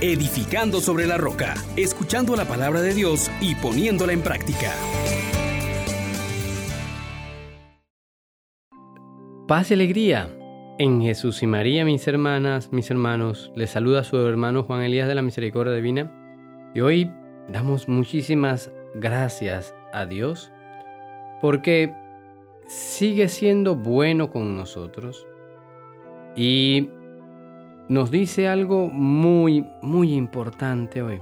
edificando sobre la roca, escuchando la palabra de Dios y poniéndola en práctica. Paz y alegría. En Jesús y María, mis hermanas, mis hermanos, les saluda su hermano Juan Elías de la Misericordia Divina. Y hoy damos muchísimas gracias a Dios porque sigue siendo bueno con nosotros y nos dice algo muy, muy importante hoy.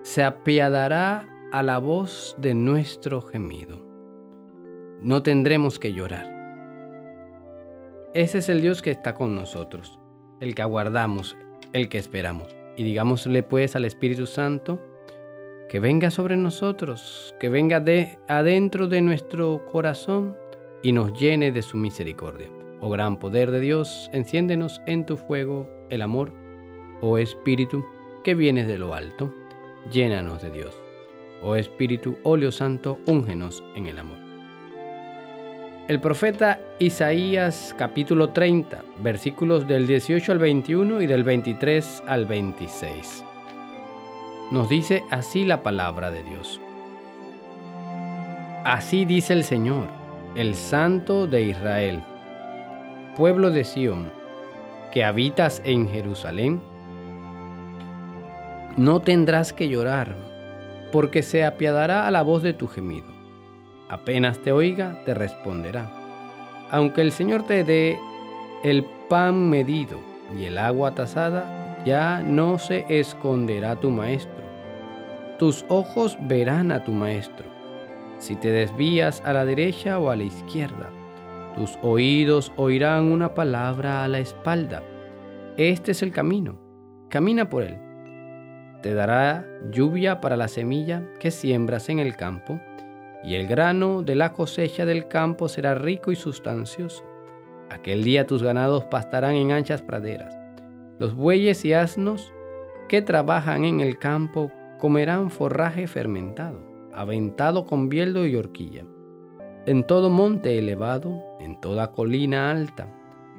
Se apiadará a la voz de nuestro gemido. No tendremos que llorar. Ese es el Dios que está con nosotros, el que aguardamos, el que esperamos. Y digámosle pues al Espíritu Santo que venga sobre nosotros, que venga de adentro de nuestro corazón y nos llene de su misericordia. Oh gran poder de Dios, enciéndenos en tu fuego el amor, oh Espíritu, que vienes de lo alto, llénanos de Dios. Oh Espíritu, óleo santo, úngenos en el amor. El profeta Isaías capítulo 30, versículos del 18 al 21 y del 23 al 26. Nos dice así la palabra de Dios. Así dice el Señor, el Santo de Israel pueblo de Sión, que habitas en Jerusalén, no tendrás que llorar, porque se apiadará a la voz de tu gemido. Apenas te oiga, te responderá. Aunque el Señor te dé el pan medido y el agua tasada, ya no se esconderá tu maestro. Tus ojos verán a tu maestro, si te desvías a la derecha o a la izquierda tus oídos oirán una palabra a la espalda. Este es el camino. Camina por él. Te dará lluvia para la semilla que siembras en el campo, y el grano de la cosecha del campo será rico y sustancioso. Aquel día tus ganados pastarán en anchas praderas. Los bueyes y asnos que trabajan en el campo comerán forraje fermentado, aventado con bieldo y horquilla. En todo monte elevado, en toda colina alta,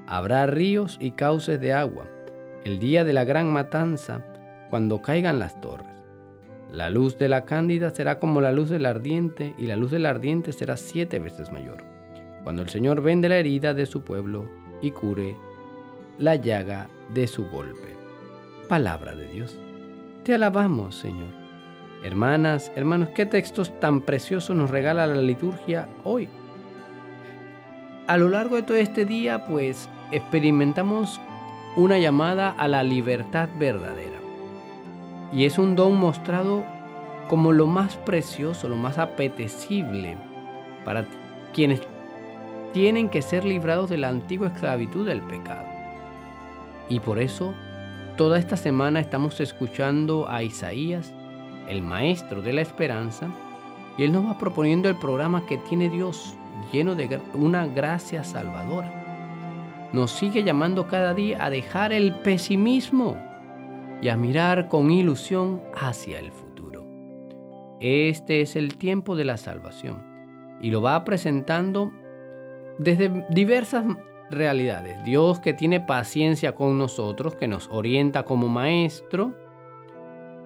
habrá ríos y cauces de agua, el día de la gran matanza, cuando caigan las torres. La luz de la cándida será como la luz del ardiente, y la luz del ardiente será siete veces mayor, cuando el Señor vende la herida de su pueblo y cure la llaga de su golpe. Palabra de Dios. Te alabamos, Señor. Hermanas, hermanos, qué textos tan preciosos nos regala la liturgia hoy. A lo largo de todo este día, pues, experimentamos una llamada a la libertad verdadera. Y es un don mostrado como lo más precioso, lo más apetecible para quienes tienen que ser librados de la antigua esclavitud del pecado. Y por eso, toda esta semana estamos escuchando a Isaías el maestro de la esperanza, y Él nos va proponiendo el programa que tiene Dios, lleno de una gracia salvadora. Nos sigue llamando cada día a dejar el pesimismo y a mirar con ilusión hacia el futuro. Este es el tiempo de la salvación y lo va presentando desde diversas realidades. Dios que tiene paciencia con nosotros, que nos orienta como maestro,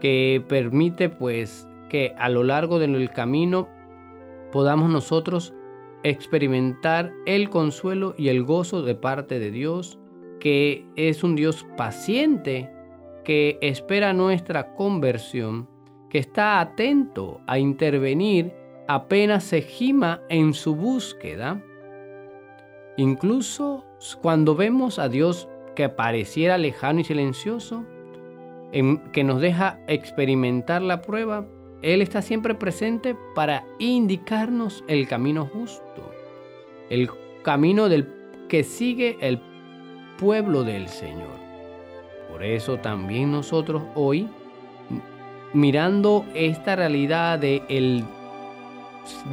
que permite pues que a lo largo del camino podamos nosotros experimentar el consuelo y el gozo de parte de Dios, que es un Dios paciente, que espera nuestra conversión, que está atento a intervenir apenas se gima en su búsqueda. Incluso cuando vemos a Dios que pareciera lejano y silencioso, que nos deja experimentar la prueba, Él está siempre presente para indicarnos el camino justo, el camino del que sigue el pueblo del Señor. Por eso también nosotros hoy, mirando esta realidad de el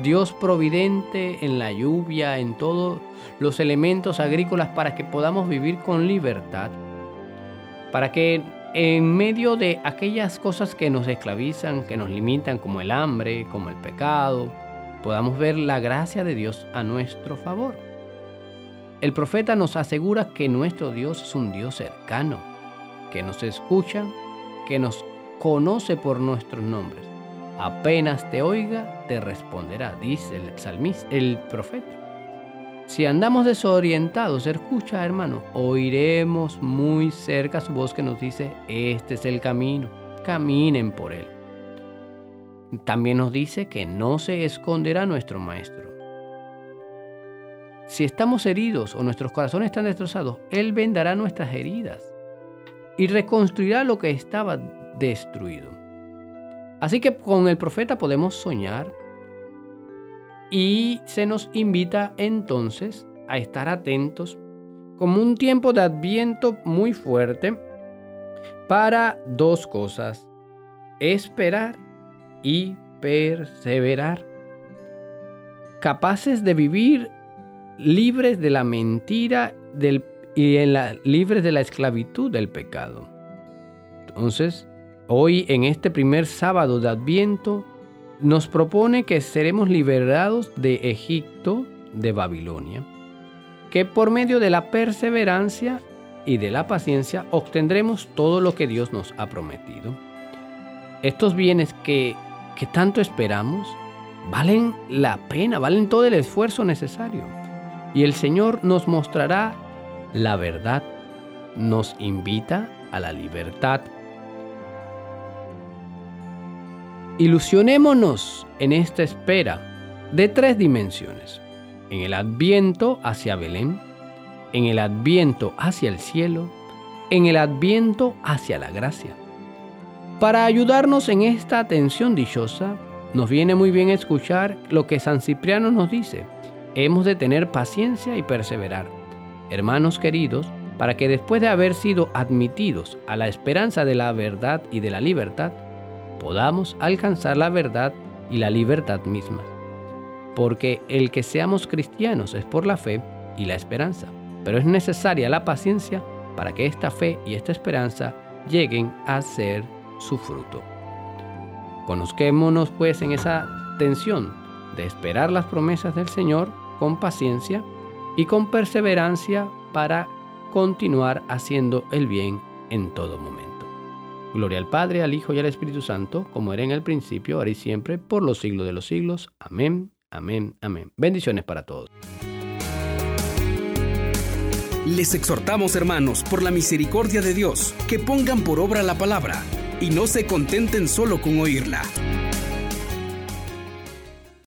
Dios providente en la lluvia, en todos los elementos agrícolas para que podamos vivir con libertad, para que en medio de aquellas cosas que nos esclavizan, que nos limitan, como el hambre, como el pecado, podamos ver la gracia de Dios a nuestro favor. El profeta nos asegura que nuestro Dios es un Dios cercano, que nos escucha que nos conoce por nuestros nombres. Apenas te oiga, te responderá, dice el salmista, el profeta. Si andamos desorientados, escucha hermano, oiremos muy cerca su voz que nos dice, este es el camino, caminen por él. También nos dice que no se esconderá nuestro Maestro. Si estamos heridos o nuestros corazones están destrozados, Él vendará nuestras heridas y reconstruirá lo que estaba destruido. Así que con el profeta podemos soñar, y se nos invita entonces a estar atentos como un tiempo de adviento muy fuerte para dos cosas, esperar y perseverar, capaces de vivir libres de la mentira del, y en la, libres de la esclavitud del pecado. Entonces, hoy en este primer sábado de adviento, nos propone que seremos liberados de Egipto, de Babilonia, que por medio de la perseverancia y de la paciencia obtendremos todo lo que Dios nos ha prometido. Estos bienes que, que tanto esperamos valen la pena, valen todo el esfuerzo necesario. Y el Señor nos mostrará la verdad, nos invita a la libertad Ilusionémonos en esta espera de tres dimensiones. En el adviento hacia Belén, en el adviento hacia el cielo, en el adviento hacia la gracia. Para ayudarnos en esta atención dichosa, nos viene muy bien escuchar lo que San Cipriano nos dice. Hemos de tener paciencia y perseverar. Hermanos queridos, para que después de haber sido admitidos a la esperanza de la verdad y de la libertad, podamos alcanzar la verdad y la libertad misma. Porque el que seamos cristianos es por la fe y la esperanza, pero es necesaria la paciencia para que esta fe y esta esperanza lleguen a ser su fruto. Conozquémonos pues en esa tensión de esperar las promesas del Señor con paciencia y con perseverancia para continuar haciendo el bien en todo momento. Gloria al Padre, al Hijo y al Espíritu Santo, como era en el principio, ahora y siempre, por los siglos de los siglos. Amén, amén, amén. Bendiciones para todos. Les exhortamos, hermanos, por la misericordia de Dios, que pongan por obra la palabra y no se contenten solo con oírla.